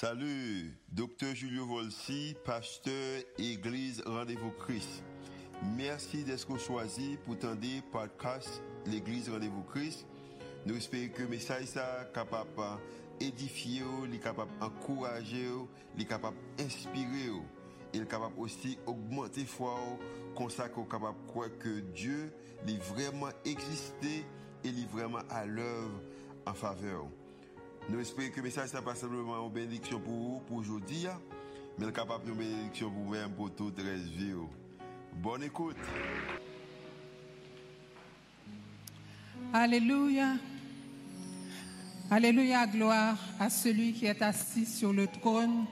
Salut, docteur Julio Volsi, pasteur Église Rendez-vous Christ. Merci d'être choisi pour tendre podcast l'Église Rendez-vous Christ. Nous espérons que le message est capable d'édifier, d'encourager, capable d'inspirer, et capable aussi d'augmenter foi, comme ça qu'on capable de croire que Dieu est vraiment existé et est vraiment à l'œuvre en faveur. Nous espérons que le message n'est pas simplement une bénédiction pour vous, pour aujourd'hui, mais capable une bénédiction pour vous-même, pour toute la vie. Bonne écoute. Alléluia. Alléluia, gloire à celui qui est assis sur le trône,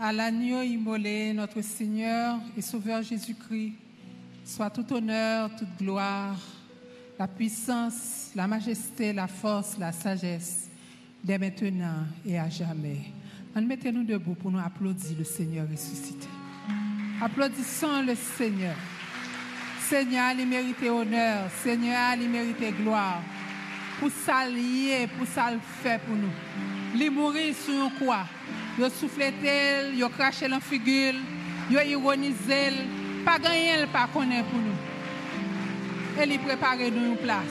à l'agneau immolé, notre Seigneur et Sauveur Jésus-Christ. Soit tout honneur, toute gloire, la puissance, la majesté, la force, la sagesse dès maintenant et à jamais. Mettez-nous debout pour nous applaudir le Seigneur ressuscité. Applaudissons le Seigneur. Seigneur, il mérite honneur. Seigneur, il mérite gloire. Pour s'allier, pour ça pour nous. Il mourir sur quoi. Il soufflé, il craché dans figure, il ironisé, pas gagné, pas connaît pour nous. Et il prépare nous une place.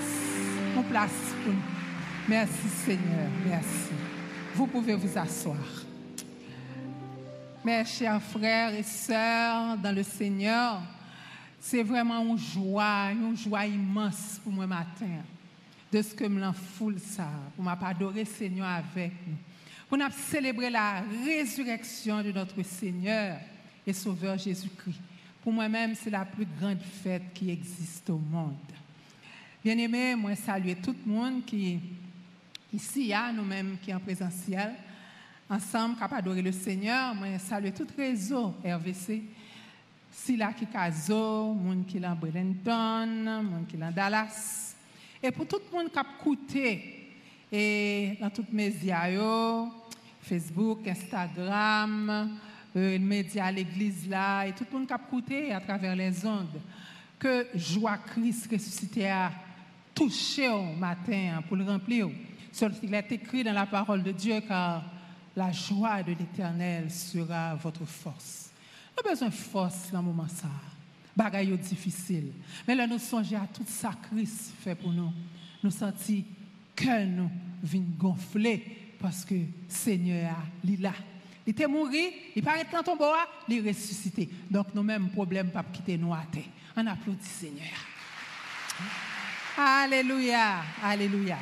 Une place. Merci Seigneur, merci. Vous pouvez vous asseoir. Mes chers frères et sœurs dans le Seigneur, c'est vraiment une joie, une joie immense pour moi matin, de ce que me foule ça, pour m'adorer Seigneur avec nous, pour nous célébrer la résurrection de notre Seigneur et Sauveur Jésus-Christ. Pour moi-même, c'est la plus grande fête qui existe au monde. Bien aimé, moi saluer tout le monde qui Ici, a nous-mêmes qui en présentiel, ensemble, capables d'adorer le Seigneur. Moi, salue tout réseau RVC. Sila qui Kazo, monde qui en Bradenton, monde qui en Dallas. Et pour tout le monde qui a écouté, et dans toutes les médias, Facebook, Instagram, euh, les médias, l'église là, et tout le monde qui a écouté à travers les ondes, que joie Christ ressuscité a touché au matin pour le remplir. Il est écrit dans la parole de Dieu car la joie de l'éternel sera votre force. Nous avons besoin de force dans ce moment ça. Bagaille difficile. Mais là, nous songeons à tout Christ fait pour nous. Nous sentons que nous vient gonfler parce que Seigneur est là. Il était mort, il paraît dans ton bois, il est ressuscité. Donc, nous même problème pas quitter nous à terre. On applaudit Seigneur. Alléluia, alléluia.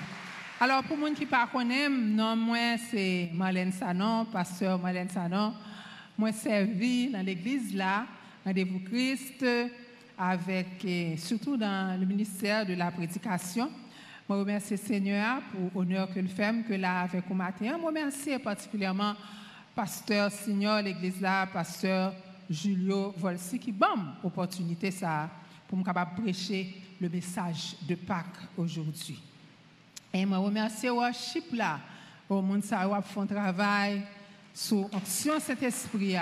Alors, pour les qui ne connaissent non, moi, c'est Marlène Sanon, pasteur Marlène Sanon. Moi, servi dans l'église là, Rendez-vous Christ, avec, surtout dans le ministère de la prédication. Je remercie Seigneur pour l'honneur que le fait, que là, avec au matin. Je remercie particulièrement pasteur Signor, l'église là, pasteur Julio Volsi, qui bon opportunité ça pour me capable prêcher le message de Pâques aujourd'hui. Et je remercie worship là, au monde qui font travail sur option cet esprit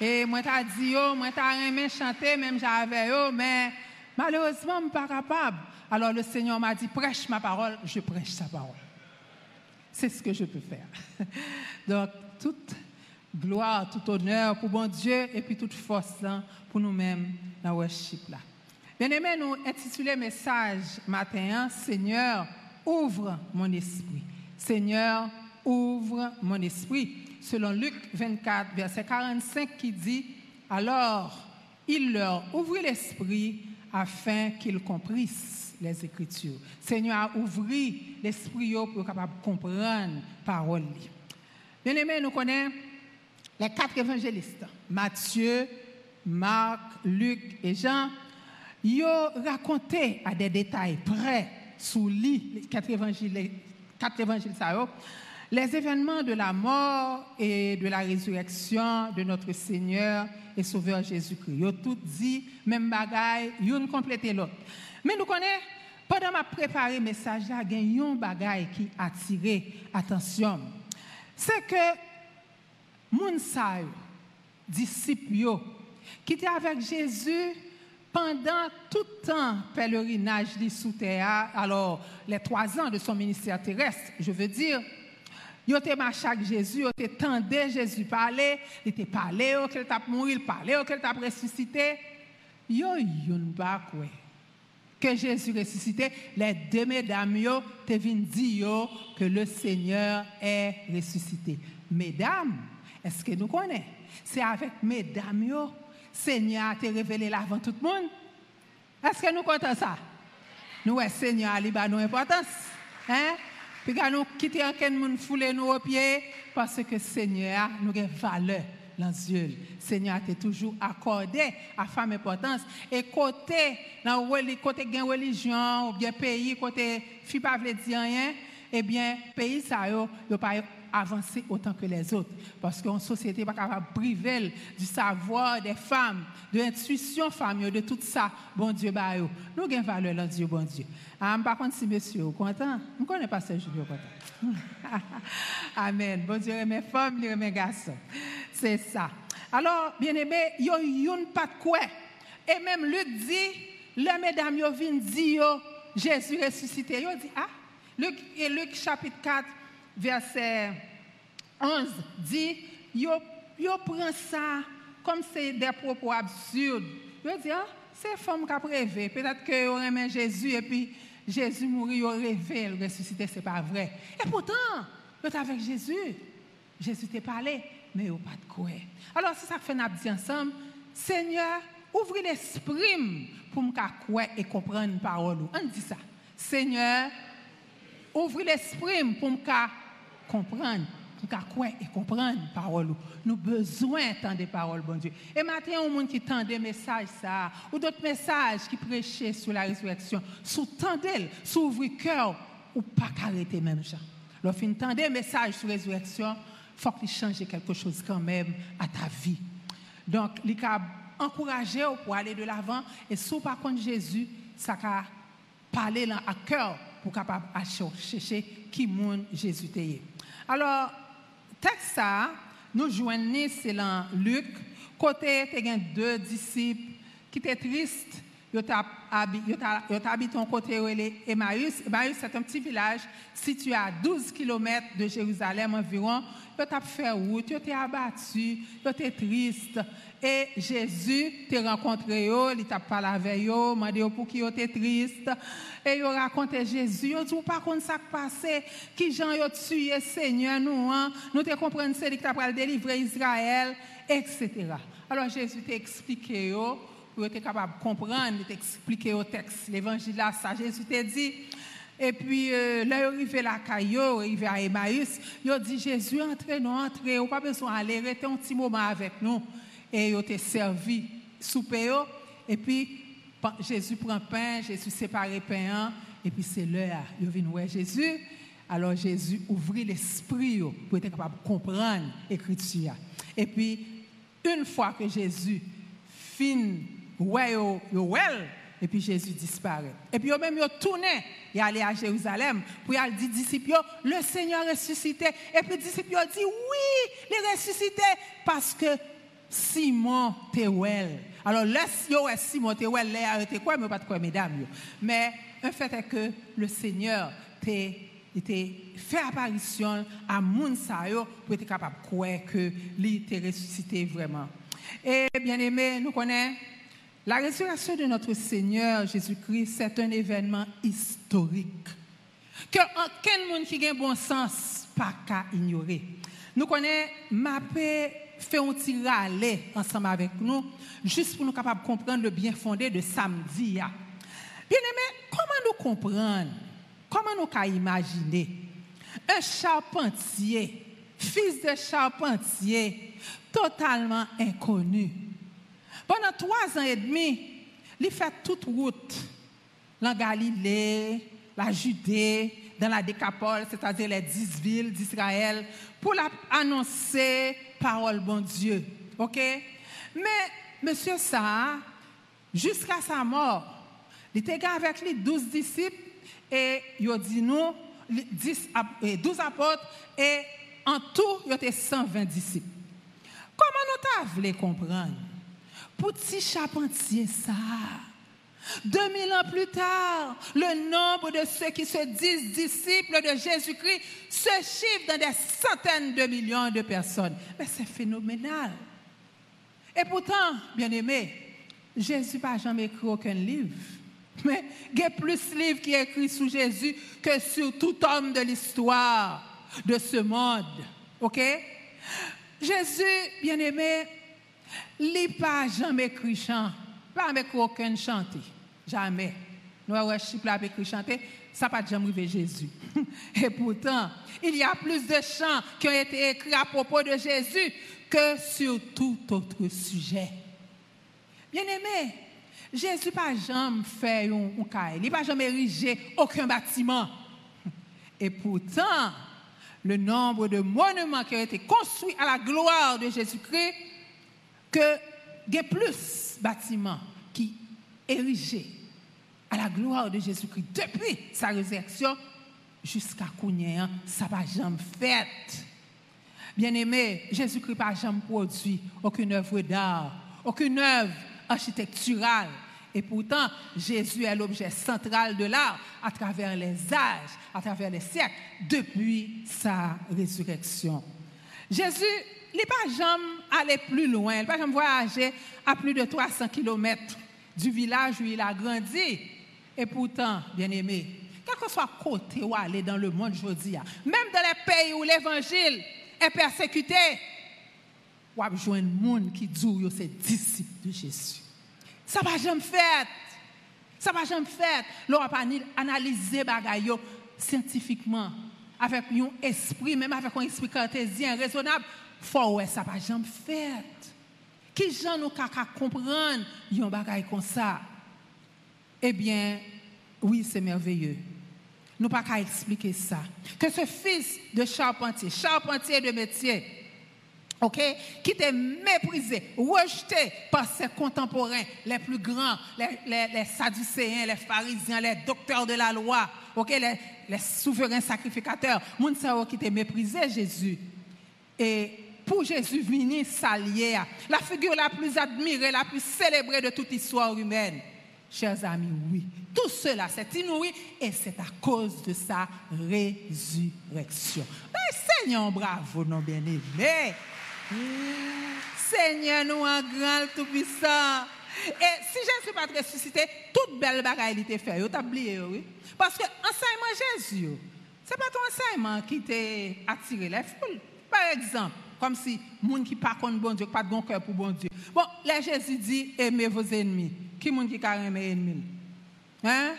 Et moi t'ai dit yo, moi t'ai aimé chanter même j'avais yo, mais malheureusement je suis pas capable. Alors le Seigneur m'a dit prêche ma parole, je prêche sa parole. C'est ce que je peux faire. Donc toute gloire, tout honneur pour bon Dieu et puis toute force pour nous-mêmes dans worship là. Bien aimé, nous intitulons message matin, Seigneur, ouvre mon esprit. Seigneur, ouvre mon esprit. Selon Luc 24, verset 45, qui dit, alors il leur ouvrit l'esprit afin qu'ils comprissent les Écritures. Seigneur a ouvert l'esprit pour capable comprendre parole. Bien aimé, nous connaissons les quatre évangélistes, Matthieu, Marc, Luc et Jean. Ils ont raconté à des détails près sous les quatre évangiles, quatre évangiles les événements de la mort et de la résurrection de notre Seigneur et Sauveur Jésus-Christ. Ils ont tout dit, même bagaille, une complété l'autre. Mais nous connaissons, pendant ma préparé message, il y a un bagaille qui a attiré attention. C'est que moun disciples qui étaient avec Jésus pendant tout temps pèlerinage sous terre, alors les trois ans de son ministère terrestre, je veux dire, Yo te marché avec Jésus, yo te tendé Jésus parler, il était parlé, qu'il t'a mouru, il parlait, qu'il t'a ressuscité. Yon pas quoi. Que Jésus ressuscité, les deux mesdames yo te dire que le Seigneur est ressuscité. Mesdames, est-ce que nous connaissons? C'est avec mesdames yo, Seigneur a te révélé l'avant tout le monde. Est-ce que nous comptons ça? Nous, Seigneur, a nous importance. Hein? Puis quand nous quittons un monde fouler nous aux pieds, parce que Seigneur, nous avons valeur dans yeux. Seigneur a toujours accordé à femme importance. Et côté, dans côté religion, ou bien pays, côté, fi pas dire rien, eh bien, pays ça, yo, yo pas avancer autant que les autres. Parce qu'une société pas capable de priver du savoir des femmes, de l'intuition famille, de tout ça, bon Dieu, bah, nous avons valeur dans Dieu, bon Dieu. Ah, par contre, si monsieur est content, je ne connais pas ce Julio content. Amen. Bon Dieu, mes femmes, mes garçons. C'est ça. Alors, bien aimé, il y a pas de quoi. Et même Luc dit, les mesdames, ils viennent dire, Jésus ressuscité. Ils dit, ah, Luc, et Luc chapitre 4, verset 11 dit, yo, prend ça comme c'est des propos absurdes. Yo dit, ah, c'est femme qui a rêvé. Peut-être que yo aimé Jésus et puis Jésus mourit, yo rêvé, le ressuscité, c'est pas vrai. Et pourtant, yo avec Jésus. Jésus t'a parlé, mais yo pas de quoi. Alors, c'est ça que fait dit ensemble, Seigneur, ouvrez l'esprit pour me croire et comprendre une parole. On dit ça. Seigneur, ouvrez l'esprit pour me comprendre, pour quoi et comprendre parole. Nous besoin d'entendre des paroles, bon Dieu. Et maintenant, un monde qui entend des messages, ça, ou d'autres messages qui prêchent sur la résurrection. Sous tendez, sous ouvrir cœur, ou pas arrêter même ça. Lorsqu'il entend des messages sur la résurrection, il faut qu'il change quelque chose quand même à ta vie. Donc, il a encouragé pour aller de l'avant. Et sous par contre Jésus, ça a parlé à cœur pour capable chercher qui monde Jésus était. Alors, texte ça, nous joignons, c'est Luc, côté, il deux disciples qui étaient tristes. Ils habitent en côté Emmaüs. Emmaüs, c'est un petit village situé à 12 km de Jérusalem environ. Ils ont fait route, ils ont abattus, ils étaient tristes. Et Jésus t'a rencontré, il t'a parlé avec eux, demandé pour qui étaient tristes. Et il raconté Jésus, il dit, par contre, ça qui passé, qui Jean a tué Seigneur, nous, hein? nous comprenons, c'est qui t'a délivrer Israël, etc. Alors Jésus t'a expliqué, pour être capable de comprendre, expliqué au texte, l'évangile là, ça, Jésus t'a dit, et puis, euh, là, arrivé à Caillou, il est à Emmaüs, il a dit, Jésus, entrez, nous, entrez, vous pas besoin d'aller, restez un petit moment avec nous et il a servi souper. Et puis, Jésus prend pain, Jésus sépare pain, et puis c'est l'heure. Il vient voir Jésus. Alors Jésus ouvrit l'esprit pour être capable de comprendre l'écriture. Et puis, une fois que Jésus finit, ouais, et puis Jésus disparaît. Et puis, même, il tourné, il allé à Jérusalem, pour il dit disciples, le Seigneur ressuscité. Et puis, les disciples dit, oui, il est ressuscité, parce que Simon Tewel. Alors, laisse yo Simon Tewel, là, arrêté quoi, mais pas de quoi, mesdames. Mais le fait est que le Seigneur était fait apparition à Mounsayo pour être capable de croire que lui était ressuscité vraiment. Et bien aimé, nous connaissons la résurrection de notre Seigneur Jésus-Christ, c'est un événement historique que aucun monde qui a bon sens pas qu'à ignorer. Nous connaissons ma paix fait un petit râler ensemble avec nous, juste pour nous capables de comprendre le bien fondé de samedi. Bien aimé, comment nous comprendre, comment nous imaginer? Un charpentier, fils de charpentier, totalement inconnu. Pendant trois ans et demi, il fait toute route, la Galilée, la Judée, dans la Décapole, c'est-à-dire les dix villes d'Israël, pour annoncer parole bon Dieu. OK? Mais, monsieur ça, jusqu'à sa mort, il était avec les douze disciples et il dit nous, 12 apôtres et en tout, il y avait 120 disciples. Comment nous voulu comprendre? Petit charpentier ça, 2000 ans plus tard, le nombre de ceux qui se disent disciples de Jésus-Christ se chiffre dans des centaines de millions de personnes. Mais c'est phénoménal. Et pourtant, bien aimé, Jésus n'a jamais écrit aucun livre. Mais il y a plus de livres qui écrits sur Jésus que sur tout homme de l'histoire de ce monde. OK? Jésus, bien n'a pas jamais écrit chant, pas avec aucun chanté. Jamais. Nous avons écrit chanter, ça pas jamais arrivé Jésus. Et pourtant, il y a plus de chants qui ont été écrits à propos de Jésus que sur tout autre sujet. Bien aimé, Jésus pas jamais fait un, un il pas jamais érigé aucun bâtiment. Et pourtant, le nombre de monuments qui ont été construits à la gloire de Jésus-Christ, que a plus bâtiments qui érigés à la gloire de Jésus-Christ depuis sa résurrection jusqu'à Kounia, ça n'a jamais fait. Bien-aimé, Jésus-Christ n'a jamais produit aucune œuvre d'art, aucune œuvre architecturale. Et pourtant, Jésus est l'objet central de l'art à travers les âges, à travers les siècles, depuis sa résurrection. Jésus n'est pas jamais allé plus loin, il n'a pas jamais voyagé à plus de 300 kilomètres du village où il a grandi. Et pourtant, bien aimé, quel que soit côté où aller dans le monde aujourd'hui, même dans les pays où l'évangile est persécuté, ou besoin un monde qui dit c'est disciple de Jésus. Ça va jamais fait. Ça va jamais fait. L'on va analyser les scientifiquement avec un esprit, même avec un esprit cartésien raisonnable. Faut ouais, ça va jamais fait. Qui gens nous comprendre un bagay comme ça? Eh bien, oui, c'est merveilleux. Nous pas qu'à expliquer ça. Que ce fils de charpentier, charpentier de métier, ok, qui était méprisé, rejeté par ses contemporains, les plus grands, les, les, sadducéens, les pharisiens, les docteurs de la loi, ok, les, les souverains sacrificateurs, moun qui était méprisé Jésus. Et pour Jésus venir s'allier, la figure la plus admirée, la plus célébrée de toute histoire humaine, Chers amis, oui. Tout cela, c'est inouï et c'est à cause de sa résurrection. Mais Seigneur, bravo, non bien-aimé. Seigneur, nous en grand, tout-puissant. Et si suis pas ressuscité, toute belle bagaille était faite. Oublié, oui. Parce que l'enseignement Jésus, ce n'est pas ton enseignement qui t'a attiré. Par exemple, comme si monde qui pas contre bon Dieu, pas de bon cœur pour bon Dieu. Bon, là Jésus dit aimez vos ennemis. Qui monde qui a aimé ennemis? Hein?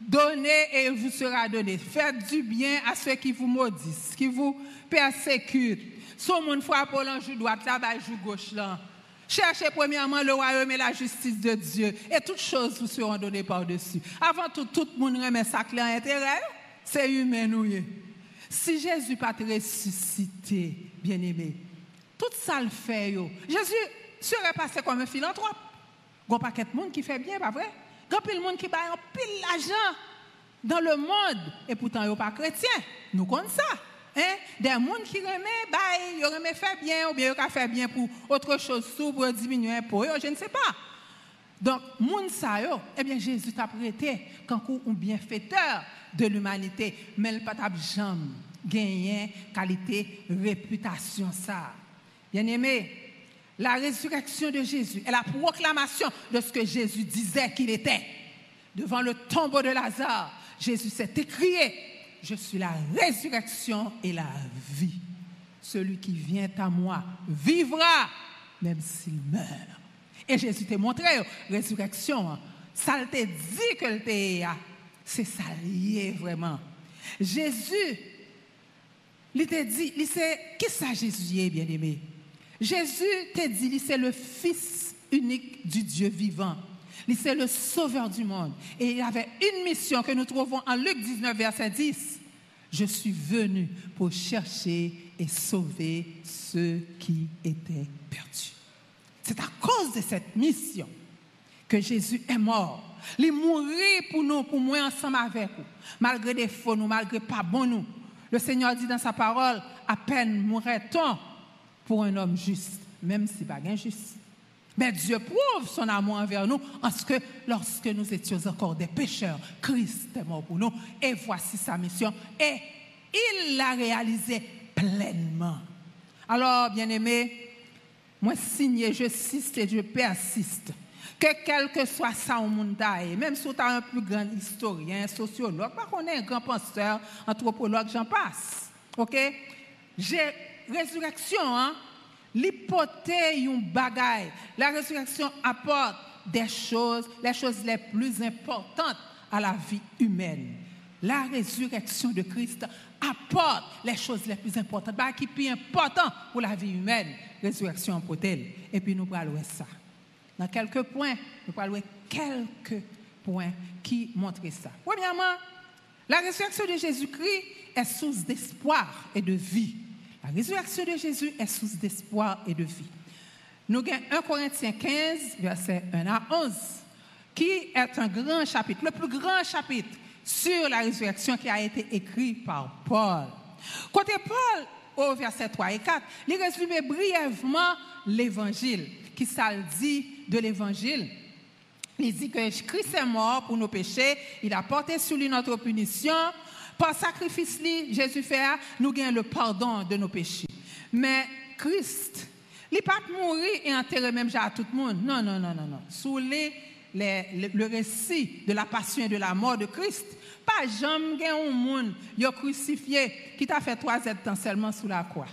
Donnez et vous sera donné. Faites du bien à ceux qui vous maudissent, qui vous persécutent. Si monde frappe l'ange droite là, bas joue gauche là. Cherchez premièrement le royaume et la justice de Dieu. Et toutes choses vous seront données par-dessus. Avant tout, tout le monde remet sa clé en intérêt. C'est humain, nous. Si Jésus pas ressuscité, bien-aimé, tout ça le fait. Jésus serait passé comme un philanthrope. Il y a pas de monde qui fait bien, pas vrai? Il y a de monde qui a pile d'argent dans le monde et pourtant il a pas chrétien. Nous connaissons ça. Hein? Des gens qui remet, bah, ils remet faire bien ou bien ils fait bien pour autre chose, pour diminuer pour eux, je ne sais pas. Donc, moun sa yo, eh bien, Jésus t'a prêté comme un bienfaiteur de l'humanité, mais le pas jamais gagné qualité, réputation ça. Bien aimé, la résurrection de Jésus est la proclamation de ce que Jésus disait qu'il était. Devant le tombeau de Lazare, Jésus s'est écrié, je suis la résurrection et la vie. Celui qui vient à moi vivra, même s'il meurt. Et Jésus t'a montré, résurrection, ça t'a dit que le c'est ça lié vraiment. Jésus, il t'a dit, il sait, qui ça Jésus est, bien-aimé? Jésus t'a dit, c'est le Fils unique du Dieu vivant. C'est le sauveur du monde. Et il avait une mission que nous trouvons en Luc 19, verset 10. Je suis venu pour chercher et sauver ceux qui étaient perdus. C'est à cause de cette mission que Jésus est mort. Il mourir pour nous, pour moi ensemble avec nous. Malgré des faux nous, malgré pas bon nous. Le Seigneur dit dans sa parole, à peine mourrait-on pour un homme juste, même si pas injuste. Mais Dieu prouve son amour envers nous en ce que lorsque nous étions encore des pécheurs, Christ est mort pour nous. Et voici sa mission. Et il l'a réalisée pleinement. Alors, bien-aimés, moi signé, je ciste et je persiste. Que quel que soit ça au monde, même si tu as un plus grand historien, sociologue, qu'on est un grand penseur, anthropologue, j'en passe. OK? J'ai résurrection, hein? L'hypothèse, une bagaille. La résurrection apporte des choses, les choses les plus importantes à la vie humaine. La résurrection de Christ apporte les choses les plus importantes, bah, qui est plus important pour la vie humaine, résurrection en potelle. Et puis nous allons ça. Dans quelques points, nous allons quelques points qui montrent ça. Premièrement, la résurrection de Jésus-Christ est source d'espoir et de vie. La résurrection de Jésus est source d'espoir et de vie. Nous avons 1 Corinthiens 15, verset 1 à 11, qui est un grand chapitre, le plus grand chapitre sur la résurrection qui a été écrit par Paul. Côté Paul, au verset 3 et 4, il résume brièvement l'évangile, qui ça dit de l'évangile. Il dit que Christ est mort pour nos péchés, il a porté sur lui notre punition. Par sacrifice, Jésus fait, nous gagnons le pardon de nos péchés. Mais Christ, il n'est pas mourir et enterrer même à tout le monde. Non, non, non, non, non. Sous le récit de la passion et de la mort de Christ, pas jamais un monde a crucifié qui t'a fait trois heures seulement sous la croix.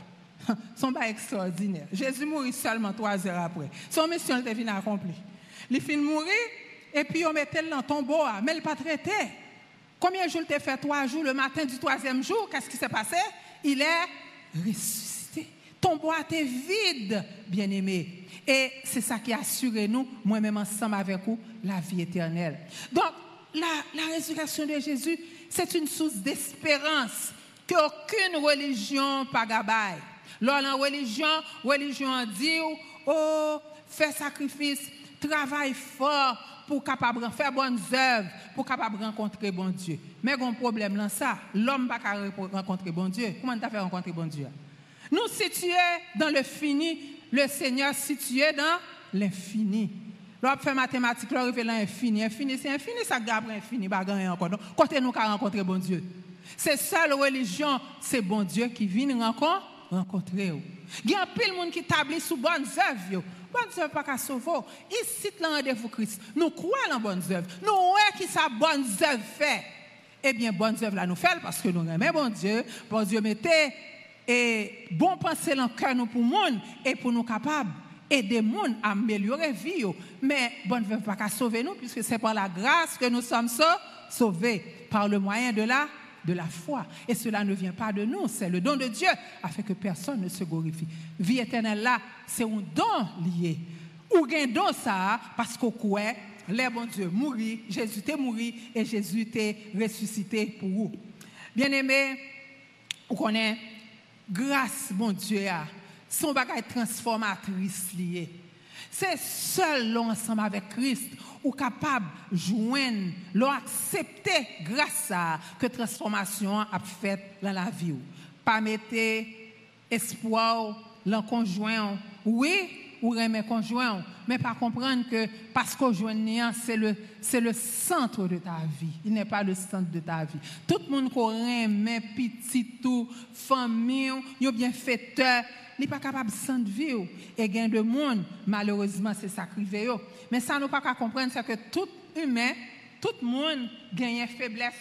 Son pas extraordinaire. Jésus mourit seulement trois heures après. Son mission était fini accomplie. Il finit mourir et puis on mettait dans le tombeau, mais il pas traité. Combien de jours il fait? Trois jours. Le matin du troisième jour, qu'est-ce qui s'est passé? Il est ressuscité. Ton bois était vide, bien-aimé. Et c'est ça qui a assuré nous, moi-même ensemble avec vous, la vie éternelle. Donc, la, résurrection de Jésus, c'est une source d'espérance qu'aucune religion pas. Lors la religion, religion dit, oh, fais sacrifice, travaille fort pour capable faire bonnes œuvres, pour capable rencontrer bon Dieu. Mais un problème là ça, l'homme pas rencontrer bon Dieu. Comment tu fait rencontrer bon Dieu? Nous situés dans le fini, le Seigneur situé dans l'infini. L'on fait mathématiques, l'on arrive l'infini. Infini, c'est infini, ça gabre infini, pas encore. Donc, côté nous qu'à rencontrer bon Dieu. C'est ça la religion, c'est bon Dieu qui vient rencontrer. Il y a un pile de monde qui établit sous bonnes œuvres. Bonnes œuvres pas qu'à sauver? Ici, le rendez-vous Christ. Nous croyons en bonnes œuvres. Nous voyons qui ça bonnes œuvres fait. Eh bien, bonnes œuvres là nous fait parce que nous aimons bon Dieu. Bon Dieu mettait et bon penser dans le cœur nous pour le monde et pour nous capables aider les gens à améliorer la vie. Mais bon ne veut pas qu'à sauver nous, puisque c'est par la grâce que nous sommes sauvés, par le moyen de la, de la foi. Et cela ne vient pas de nous, c'est le don de Dieu, afin que personne ne se glorifie. Vie éternelle là, c'est un don lié. Ou un don ça, parce qu'au quoi, les bon Dieu mourit, Jésus t'est mort et Jésus t'est ressuscité pour vous. Bien-aimé, vous connaissez, grâce, bon Dieu, son bagage transformatrice lié. C'est seul l'ensemble avec Christ ou capable de joindre, l'accepter grâce à que transformation a fait dans la vie. Pas mettre espoir dans conjoint. Oui, ou remet conjoint, mais pas comprendre que parce qu'on joint c'est le c'est le centre de ta vie. Il n'est pas le centre de ta vie. Tout le monde qui remet petit tout famille, bien fêteur, n'est pas capable de vivre et gain de monde malheureusement c'est sacrifié mais ça nous pas qu'à comprendre c'est que tout humain tout le monde gagne faiblesse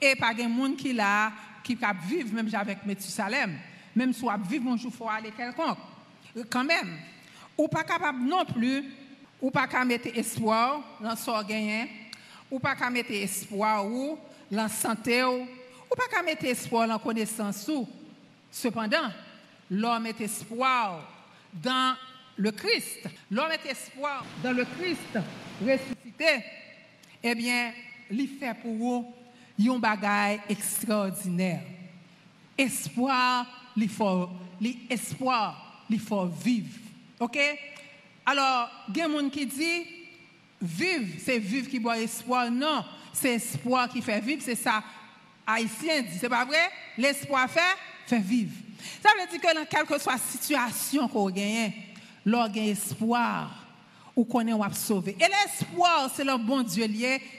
et pas gain monde qui là qui capable vivre même avec Methusalem même soit vivre un jour faut aller quelconque. Quand même ou pas capable non plus ou pas qu'à mettre espoir dans son gagné ou pas qu'à mettre espoir ou dans santé ou, ou pas qu'à mettre espoir dans connaissance ou. Cependant l'homme est espoir dans le Christ. L'homme est espoir dans le Christ ressuscité. Eh bien, il fait pour vous un bagage extraordinaire. Espoir, il faut, il faut vivre. OK? Alors, il y a des gens qui disent, vivre, c'est vivre qui boit espoir. Non, c'est espoir qui fait vivre, c'est ça. Haïtien dit, c'est pas vrai? L'espoir fait, fait vivre. Ça veut dire que dans quelle que soit situation qu'on gagne, l'on gagne espoir, ou a sauvé. Et l'espoir, c'est le bon Dieu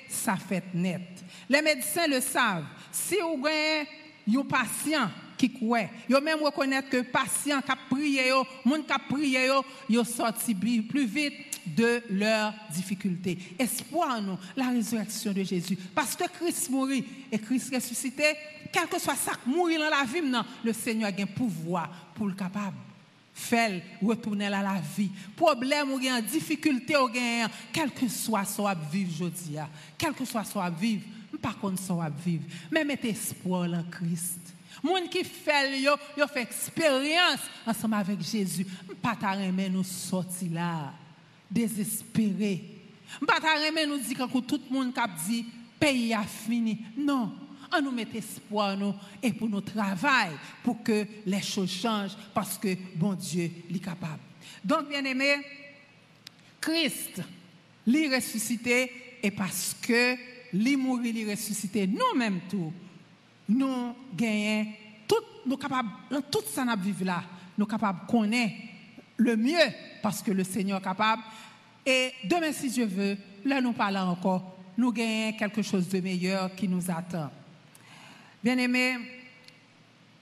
ça fait net. Les médecins le savent. Si vous avez un patient qui croit, vous même reconnaître que patient qui a prié, monde qui a prié, yo sorti plus vite de leurs difficultés. Espoir nous, la résurrection de Jésus. Parce que Christ mourit et Christ ressuscité, quel que soit ça qui mourit dans la vie, le Seigneur a un pouvoir pour le capable faire retourner à la vie. Problème ou bien difficulté ou bien quel que soit ce à vivre aujourd'hui, quel que soit ce à vivre, pas contre ce à vivre, mais mettez espoir en Christ. Moun qui fait yo, yo fait expérience ensemble avec Jésus. Pas ta nous sortir là désespéré. Pas ta nous dire que tout le monde a dit pays a fini. Non, on nous met espoir nous et pour notre travail pour que les choses changent parce que bon Dieu est capable. Donc bien aimé, Christ l'est ressuscité et parce que l'est mort, l'est ressuscité, nous-mêmes tout, nous gagnons tout, nous capables, dans tout ça nous vivons là, nous capables de connaître le mieux parce que le Seigneur est capable. Et demain, si Dieu veut, là nous parlons encore, nous gagnons quelque chose de meilleur qui nous attend. Bien-aimé,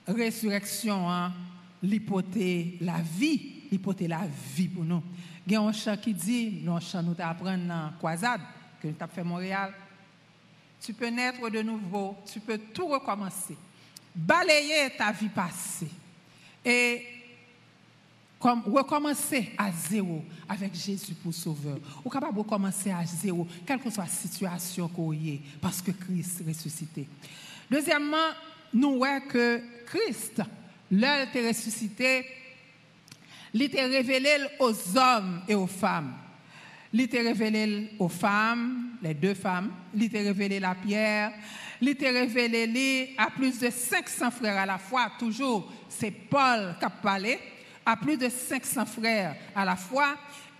résurrection, hein, l'hypothèse, la vie, l'hypothèse, la vie pour nous. Il y a un chant qui dit, nous chant nous apprendre dans Croisade, que nous avons fait Montréal. Tu peux naître de nouveau, tu peux tout recommencer. Balayer ta vie passée. Et comme recommencer à zéro avec Jésus pour sauveur. Ou capable recommencer à zéro, quelle que soit la situation qu'on y parce que Christ est ressuscité. Deuxièmement, nous voyons que Christ, l'heure est ressuscité, il était révélé aux hommes et aux femmes. Il était révélé aux femmes, les deux femmes, il était révélé à Pierre, il était révélé à plus de 500 frères à la fois, toujours, c'est Paul qui a parlé, à plus de 500 frères à la fois,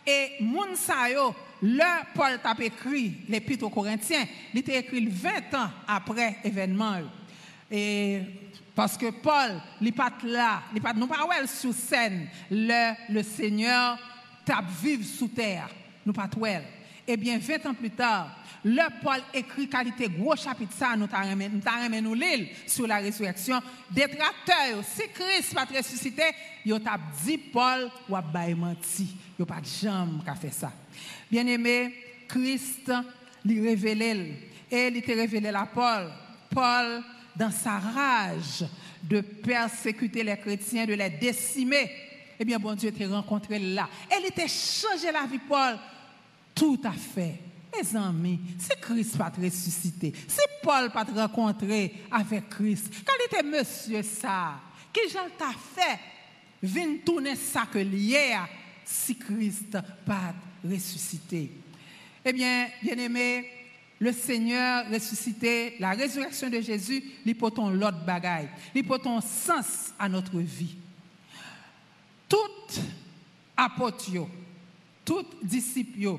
et Mounsayo, le Paul t'a écrit l'épître aux Corinthiens, il était écrit 20 ans après l'événement. Et parce que Paul, il pas là, il pas nous pas sous scène, le, le Seigneur t'a vivre sous terre, nous pas Eh bien 20 ans plus tard, le Paul écrit qualité gros chapitre ça nous t'a nous l'île sur la résurrection. Détracteurs si Christ pas ressuscité yo t'a dit Paul ou a menti. Yo pas de jambe qu'a fait ça. Bien-aimé, Christ lui révélé, et il était révélé à Paul. Paul, dans sa rage de persécuter les chrétiens, de les décimer, eh bien, bon Dieu t'a rencontré là. Elle était changé la vie, Paul, tout à fait. Mes amis, si Christ pas ressuscité, si Paul pas rencontré avec Christ, quand était monsieur ça, qui Jean t'a fait, vient tourner ça que si Christ pas ressuscité. Eh bien, bien-aimé, le Seigneur ressuscité, la résurrection de Jésus, porte l'autre bagaille, il porte sens à notre vie. Tout apôtre, tout disciple,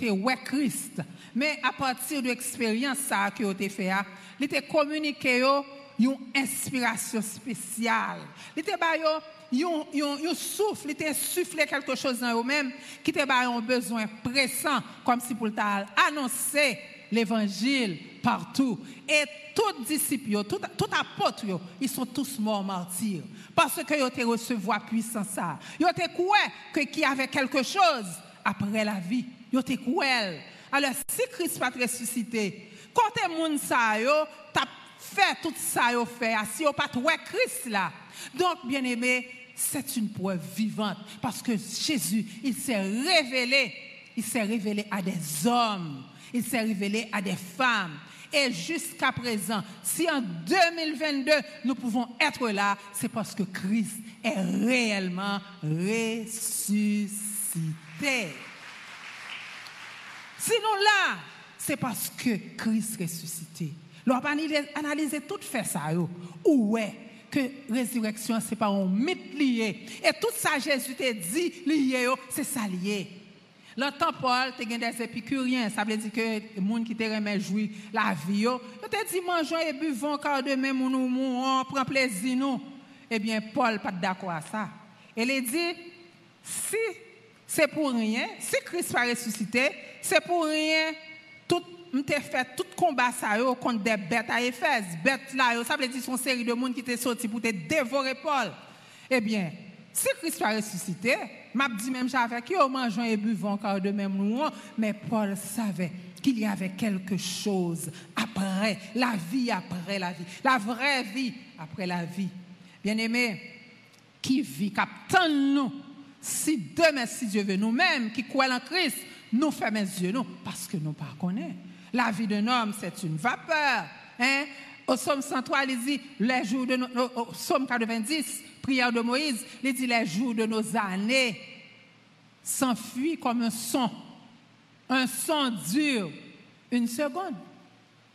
ils ont ouais Christ, mais à partir de l'expérience que ont fait, il était communiqué une inspiration spéciale. Il était ils souffle, ils insufflé quelque chose dans eux-mêmes qui te un besoin pressant, comme si pour annoncer l'évangile partout. Et tous disciples, tous tout apôtres, ils sont tous morts martyrs. Parce qu'ils ont reçu puissance ça. Ils ont que qu'il y avait quelque chose après la vie. Alors, si Christ pas ressuscité, quand les gens ça, fait tout ça, fait, si on pas Christ là. Donc, bien aimé, c'est une preuve vivante parce que Jésus, il s'est révélé, il s'est révélé à des hommes, il s'est révélé à des femmes. Et jusqu'à présent, si en 2022 nous pouvons être là, c'est parce que Christ est réellement ressuscité. Sinon là, c'est parce que Christ ressuscité. L'on va analyser tout fait ça. Où est que résurrection, ce n'est pas un mythe lié. Et tout ça, Jésus t'a dit lié, c'est ça lié. Longtemps, Paul, tu as des épicuriens, ça veut dire que les gens qui te remet jouir la vie, tu te dit mangeons et buvons car demain nous, nous on prend plaisir. Eh bien, Paul pas d'accord à ça. Il dit si c'est pour rien. Si Christ va ressusciter, c'est pour rien. Tout, m'te fait tout combat ça yo contre des bêtes à Éphèse. Bêtes là, ça veut dire son série de monde qui était sorti pour te dévorer Paul. Eh bien, si Christ va ressusciter, m'a dit même j'avais qui au mangeant et buvant car de même nous, mais Paul savait qu'il y avait quelque chose après, la vie après la vie, la vraie vie après la vie. Bien-aimé, qui vit, qu'attend nous, si demain, si Dieu veut, nous-mêmes qui croyons en Christ, nous fermons les yeux, nous, parce que nous ne connaissons. La vie d'un homme, c'est une vapeur. Hein? Au psaume 103, il dit, les jours de nos, au psaume 90, prière de Moïse, il dit, les jours de nos années s'enfuient comme un son un son dur, une seconde.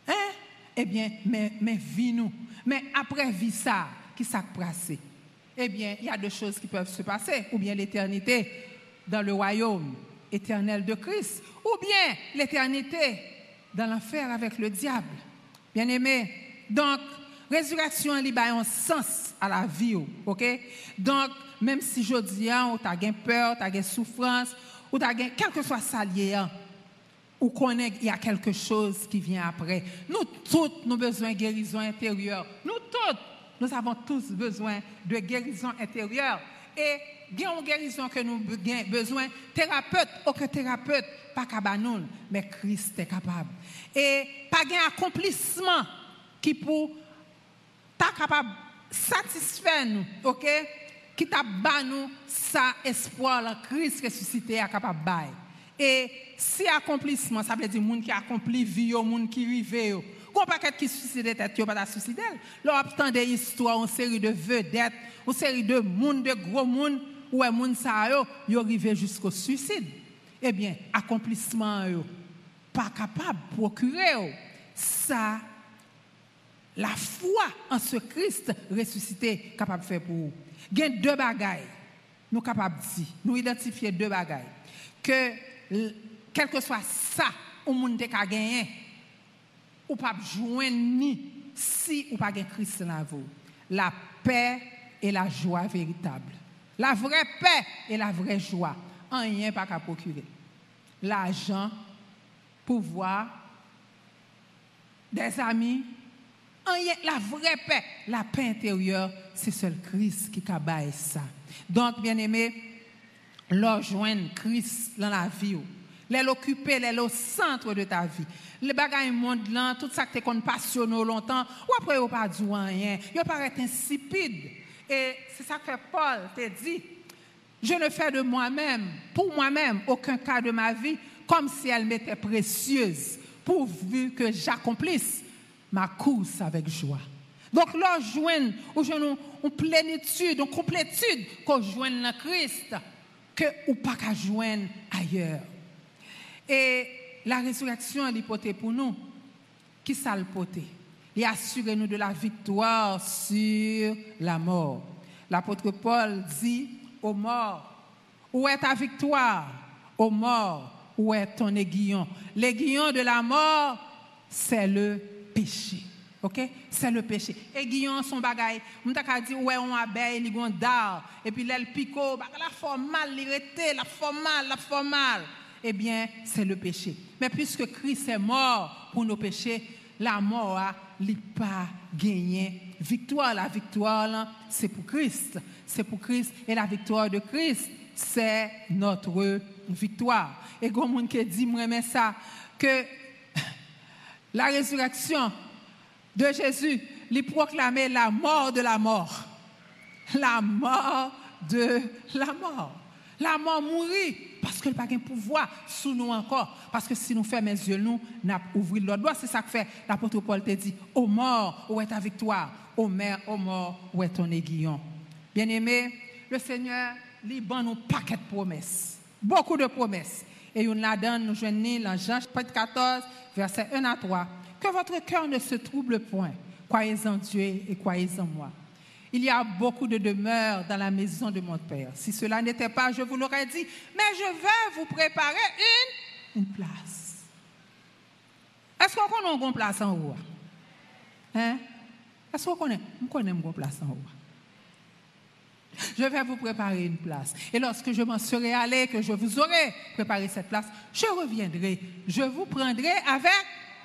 Hein? Eh bien, mais, mais vie nous. Mais après vie ça, qui s'est passé? Eh bien, il y a deux choses qui peuvent se passer. Ou bien l'éternité dans le royaume éternel de Christ. Ou bien l'éternité dans l'enfer avec le diable. Bien aimé. Donc, résurrection, y a un sens à la vie. OK? Donc, même si je dis, tu as peur, tu as souffrance, ou tu as quel que soit ça lié, hein, ou connaît qu'il y a quelque chose qui vient après. Nous tous, nous avons besoin de guérison intérieure. Nous tous, nous avons tous besoin de guérison intérieure. Et une guérison que nous avons besoin, thérapeute, aucun thérapeute, pas capable, mais Christ est capable. Et pas un accomplissement qui pour capable satisfaire nous, ok? Qui t'a nous ça espoir, le Christ ressuscité est capable de Et si accomplissement, ça veut dire monde qui accomplit vie, monde qui rive. Qu'on paquet qui suicide tête, yo pas suicider. Là, obtend des histoires, une série de vedettes, une série de monde, de gros monde, où est monde ça yo, yo jusqu'au suicide? Eh bien, accomplissement yo, pas capable de procurer ça la foi en ce Christ ressuscité capable de faire pour vous. Il y a deux bagailles. Nous capables de nous identifier deux bagailles. Que quel que soit ça, au monde qui a gagné, ou pas joindre ni si ou pas Christ dans vous. La paix et la joie véritable. La vraie paix et la vraie joie. Rien pas qu'à procurer. L'argent, pouvoir, des amis, rien, la vraie paix, la paix intérieure, c'est seul Christ qui a ça. Donc, bien aimé, joindre Christ dans la vie les l'occuper, les au centre de ta vie. Les bagages monde tout ça que tu passionné longtemps, ou après ou pas du rien, il paraît insipide. Et c'est ça que Paul te dit. Je ne fais de moi-même, pour moi-même, aucun cas de ma vie, comme si elle m'était précieuse, pourvu que j'accomplisse ma course avec joie. Donc, là, joindre, ou je une plénitude, une complétude qu'on joigne le Christ, que ou pas qu'à joindre ailleurs. Et la résurrection, elle est pour nous. Qui ça le? Il assure nous de la victoire sur la mort. L'apôtre Paul dit aux morts, où est ta victoire? Aux morts, où est ton aiguillon? L'aiguillon de la mort, c'est le péché. OK? C'est le péché. Aiguillon, son bagaille. On t'a dit, ouais, on abeille, il y a Et puis, l'aile pico, la forme mal, l'irrité, la forme mal, la forme mal eh bien, c'est le péché. Mais puisque Christ est mort pour nos péchés, la mort a pas gagné. Victoire, la victoire, c'est pour Christ. C'est pour Christ. Et la victoire de Christ, c'est notre victoire. Et comme on dit, moi, ça, que la résurrection de Jésus, lui proclamait la mort de la mort. La mort de la mort. La mort mourit parce qu'elle n'a pas de pouvoir sous nous encore. Parce que si nous fermons les yeux, nous, nous ouvrons l'autre doigt. C'est ça que fait l'apôtre Paul te dit, ô mort, où est ta victoire? Ô mère, ô mort, où est ton aiguillon? Bien-aimé, le Seigneur, lui, bon nous de promesses. Beaucoup de promesses. Et nous la donne, nous joignons dans Jean chapitre 14, verset 1 à 3. Que votre cœur ne se trouble point. Croyez en Dieu et croyez en moi. Il y a beaucoup de demeures dans la maison de mon Père. Si cela n'était pas, je vous l'aurais dit, mais je vais vous préparer une, une place. Est-ce qu'on connaît une place en haut? Hein? Est-ce qu'on connaît? On connaît une place en haut. Je vais vous préparer une place. Et lorsque je m'en serai allé, que je vous aurai préparé cette place, je reviendrai. Je vous prendrai avec,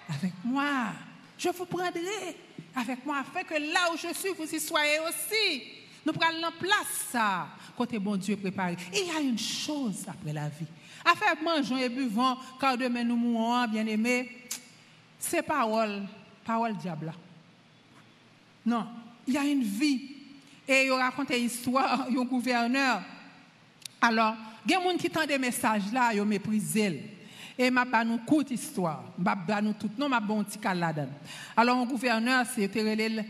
avec moi. Je vous prendrai avec moi afin que là où je suis, vous y soyez aussi. Nous prenons en place ça, côté bon Dieu préparé. il y a une chose après la vie. Afin mangeons et buvons, car demain nous mourrons, bien aimés. C'est parole, parole diable. Non, il y a une vie. Et il raconte une histoire, un gouverneur. Alors, il y a des gens qui tendent des messages là, ils méprisent. Et m'a pas nous courte histoire. M'a pas nous tout non m'a bon petit. Alors un gouverneur c'était relé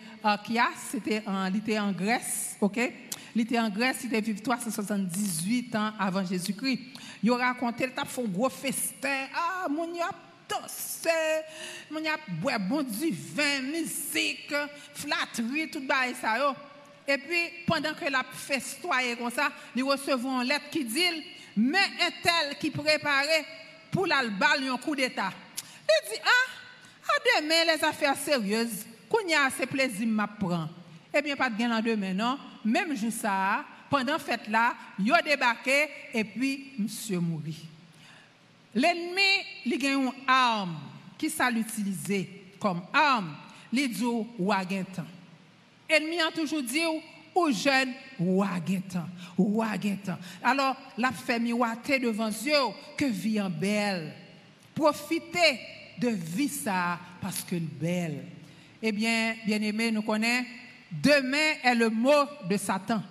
Kias, c'était en il était en Grèce, OK? Il était en Grèce, il était vivre 378 ans avant Jésus-Christ. Il raconté, il a fait un gros festin. Ah, mon a dansé, mon y a boire bon du vin, musique, flatterie, tout ça yo. Et puis pendant que la festoyé comme ça, il recevait une lettre qui dit mais un tel qui préparait pour l'albal un coup d'état. Il dit, ah, à demain, les affaires sérieuses, qu'on y a assez plaisir m'apprend. Eh bien, pas de gain demain, non? Même juste ça, pendant fête là, il a débarqué et puis monsieur mourit. L'ennemi, il a une arme qui s'est utilisée comme arme, il dit ou L'ennemi a toujours dit aux jeunes, ou ou Alors, la fait miroiter devant Dieu que vie en belle. Profitez de vie ça parce que belle. Eh bien, bien aimé, nous connaissons, demain est le mot de Satan.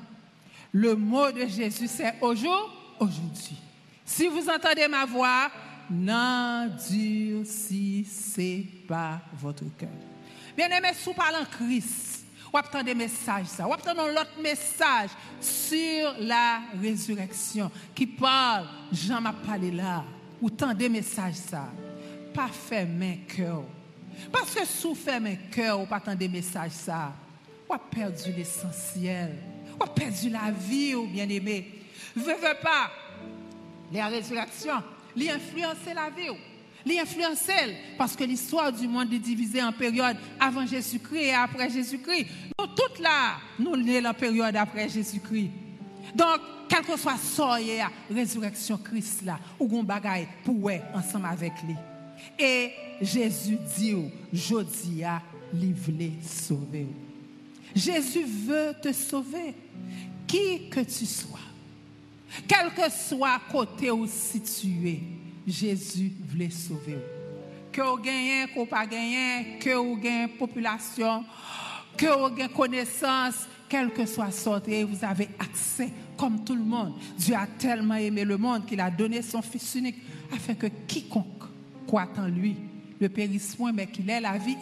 Le mot de Jésus, c'est aujourd'hui, aujourd'hui. Si vous entendez ma voix, n'endurcissez pas votre cœur. Bien aimé, sous parlant Christ, ou attendre des messages ça, ou attendre l'autre message sur la résurrection? Qui parle, Jean m'a parlé là, ou des messages ça, pas fermer cœur. Parce que sous fermer cœur ou pas des messages ça, ou a perdu l'essentiel, ou a perdu la vie ou bien aimé? Je veux pas? La résurrection, l'influencer la vie l'influencer parce que l'histoire du monde est divisée en période avant Jésus-Christ et après Jésus-Christ. Nous, toutes là, nous sommes la période après Jésus-Christ. Donc, quel que soit la résurrection Christ ou gon bagaille pour ensemble avec lui. Et Jésus dit, je dis à lui sauver. Jésus veut te sauver, qui que tu sois, quel que soit côté où situé. Jésus voulait sauver. Que vous gagnez, que vous pas gagné, que vous gagnez population, que vous gagnez connaissance, quel que soit sorte, vous avez accès comme tout le monde. Dieu a tellement aimé le monde qu'il a donné son Fils unique afin que quiconque croit en lui ne périsse point, mais qu'il ait la vie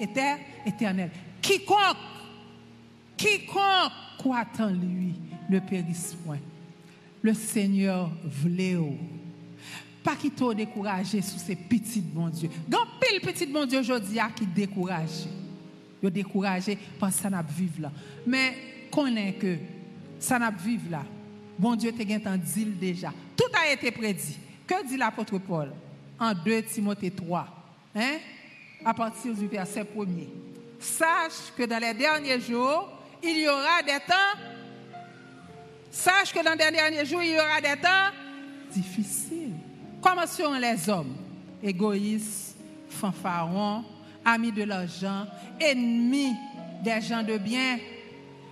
éternelle. Quiconque, quiconque croit en lui ne périsse point. Le Seigneur voulait pas qui t'a découragé sur ces petits bon Dieu. Grand pile petit bon Dieu aujourd'hui qui décourage. Yo découragé parce que ça n'a vivre là. Mais connaît que ça n'a vivre là. Bon Dieu te gagne dit déjà. Tout a été prédit. Que dit l'apôtre Paul? En 2 Timothée 3 hein? à partir du verset 1er. Sache que dans les derniers jours, il y aura des temps Sache que dans les derniers jours, il y aura des temps difficiles. Comment sont les hommes? Égoïstes, fanfarons, amis de l'argent, ennemis des gens de bien.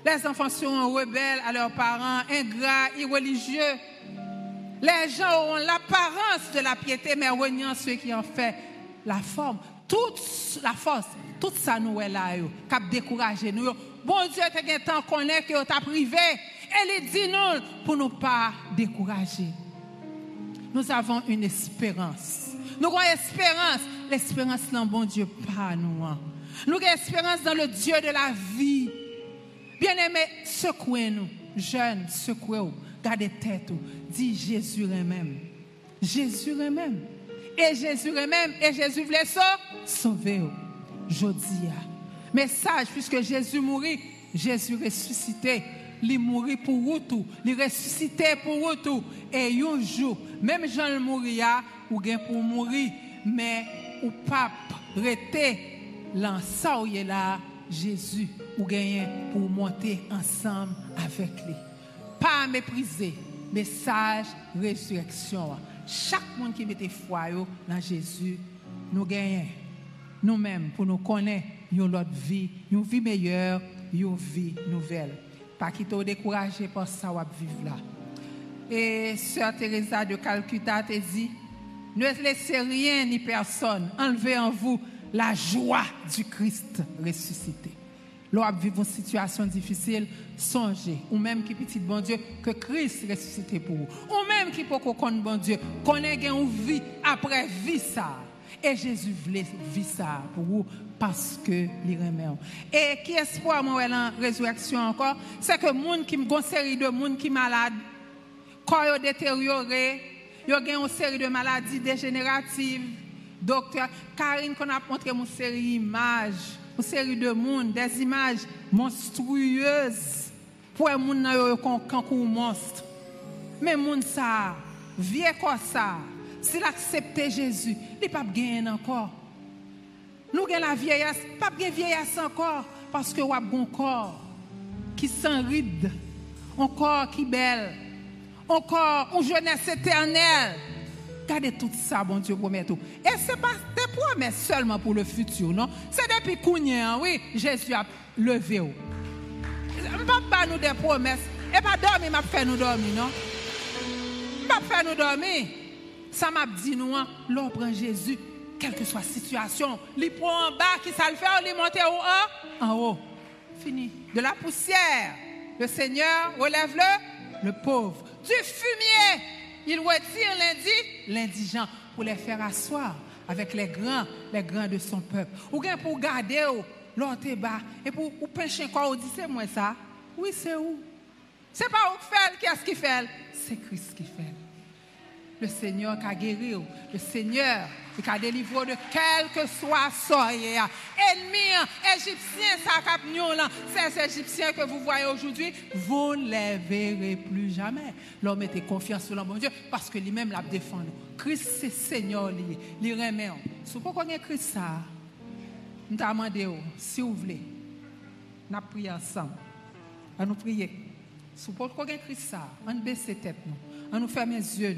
Les enfants seront rebelles à leurs parents, ingrats, irreligieux. Les gens auront l'apparence de la piété, mais reniant ceux qui en fait la forme. Toute la force, tout ça nous est là, cap décourager nous. Bon Dieu, tu as temps qu'on est que t'a privé. Elle dit nous pour ne pas décourager nous avons une espérance. Nous avons espérance. L'espérance dans bon Dieu, pas nous. Hein. Nous avons espérance dans le Dieu de la vie. Bien-aimés, secouez-nous. Jeunes, secouez-vous. Gardez tête. Dis Jésus même. Jésus même. Et Jésus même. Et Jésus voulait sauver. Jodia. Message, puisque Jésus mourit, Jésus ressuscité il mourit pour tout, il ressuscité pour tout. Et un jour, même Jean mourir, ou bien pour mourir, mais ou pape rester l'ensemble là, Jésus, ou gagner pour monter ensemble avec lui. Pas pas mépriser message résurrection. Chaque monde qui mettait foi dans Jésus, nous gagnons nous-mêmes pour nous connaître une autre vie, une vie meilleure, une vie nouvelle. Pas quitter découragé par ça va vivre là. Et sœur Teresa de Calcutta te dit, ne laissez rien ni personne enlever en vous la joie du Christ ressuscité. Lorsque vous vivez une situation difficile, songez, ou même qui petit bon Dieu, que Christ ressuscité pour vous. Ou même qui peut connaître bon Dieu, connaît une vie après vie ça. Et Jésus voulait vivre ça pour vous parce que il remet. Et qui espoir moi en résurrection encore, c'est que monde qui me série de monde qui malade, ils détérioré, ont une série de maladies dégénératives. Docteur Karine qu'on a montré une série d'images, une série de monde, des images monstrueuses pour un monde qui un monstre. Mais monde ça, vieux comme ça, s'il accepte Jésus, il ne peut pas gagner encore. Nous avons la vieillesse, pas de vieillesse encore, parce que nous avons un corps qui s'enride, un corps qui belle, un corps, une jeunesse éternelle. Regardez tout ça, bon Dieu promet tout. Et ce n'est pas des promesses seulement pour le futur, non? C'est depuis qu'on oui, Jésus a levé. Pas nous des promesses. Et pas dormir, m'a fait nous dormir, non? Pas faire nous dormir. Ça m'a dit nous, hein, l'on prend Jésus, quelle que soit la situation. Il prend en bas, qui ça le fait, il monte en haut, en haut. Fini. De la poussière, le Seigneur relève-le, le pauvre. Du fumier, il retire l'indigent, l'indigent, pour les faire asseoir avec les grands, les grands de son peuple. Ou bien pour garder l'autre bas, et pour, pencher quoi, dit c'est moi ça. Oui, c'est où? C'est pas où fait, qu'est-ce qu'il fait? C'est Christ qui fait le Seigneur qui a guéri, le Seigneur qui a délivré de quel que soit soyez. Ennemi, égyptien, ça ces égyptiens que vous voyez aujourd'hui, vous ne les verrez plus jamais. L'homme mettez confiance sur le bon Dieu parce que lui-même l'a défendu. Christ, c'est Seigneur, il remet. Si vous connaissez Christ, ça, nous demandé, si vous voulez, nous prions ensemble. Nous prier. Si vous connaissez Christ, ça, on baisse tête, nous. On nous ferme les yeux,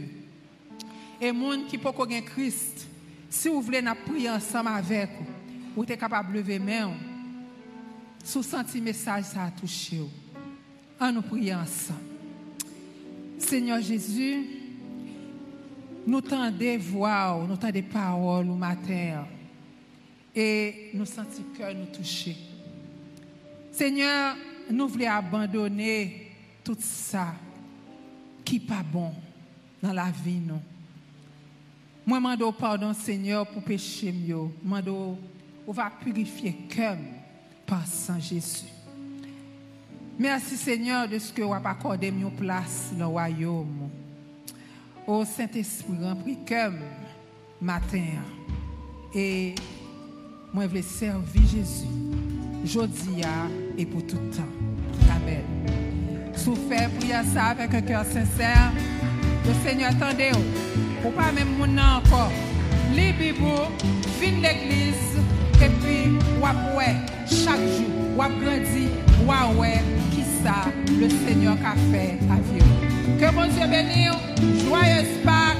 et monde qui peut connaître Christ, si vous voulez nous prier ensemble avec vous, vous êtes capable de lever main. Sous senti message ça a touché. On nous prier ensemble. Seigneur Jésus, nous tendez voix, nous tendez paroles au matin et nous sentons cœur nous toucher. Seigneur, nous voulons abandonner tout ça qui n'est pas bon dans la vie nous. Moi, je demande pardon, Seigneur, pour péché. Je demande, on va purifier cœur par Saint Jésus. Merci, Seigneur, de ce que vous avez accordé une place dans le royaume. Au Saint-Esprit, remplis cœur matin. Et moi, je veux servir Jésus, aujourd'hui et pour tout le temps. Amen. Souffrez, priez ça avec un cœur sincère. Le Seigneur, attendez-vous ou pas même mon encore? Les bibou, fin l'église, et puis, wap ouais, chaque jour, wap grandi, ouais, qui ça, le Seigneur a fait à vivre. Que bon Dieu bénisse, joyeuse Pâques.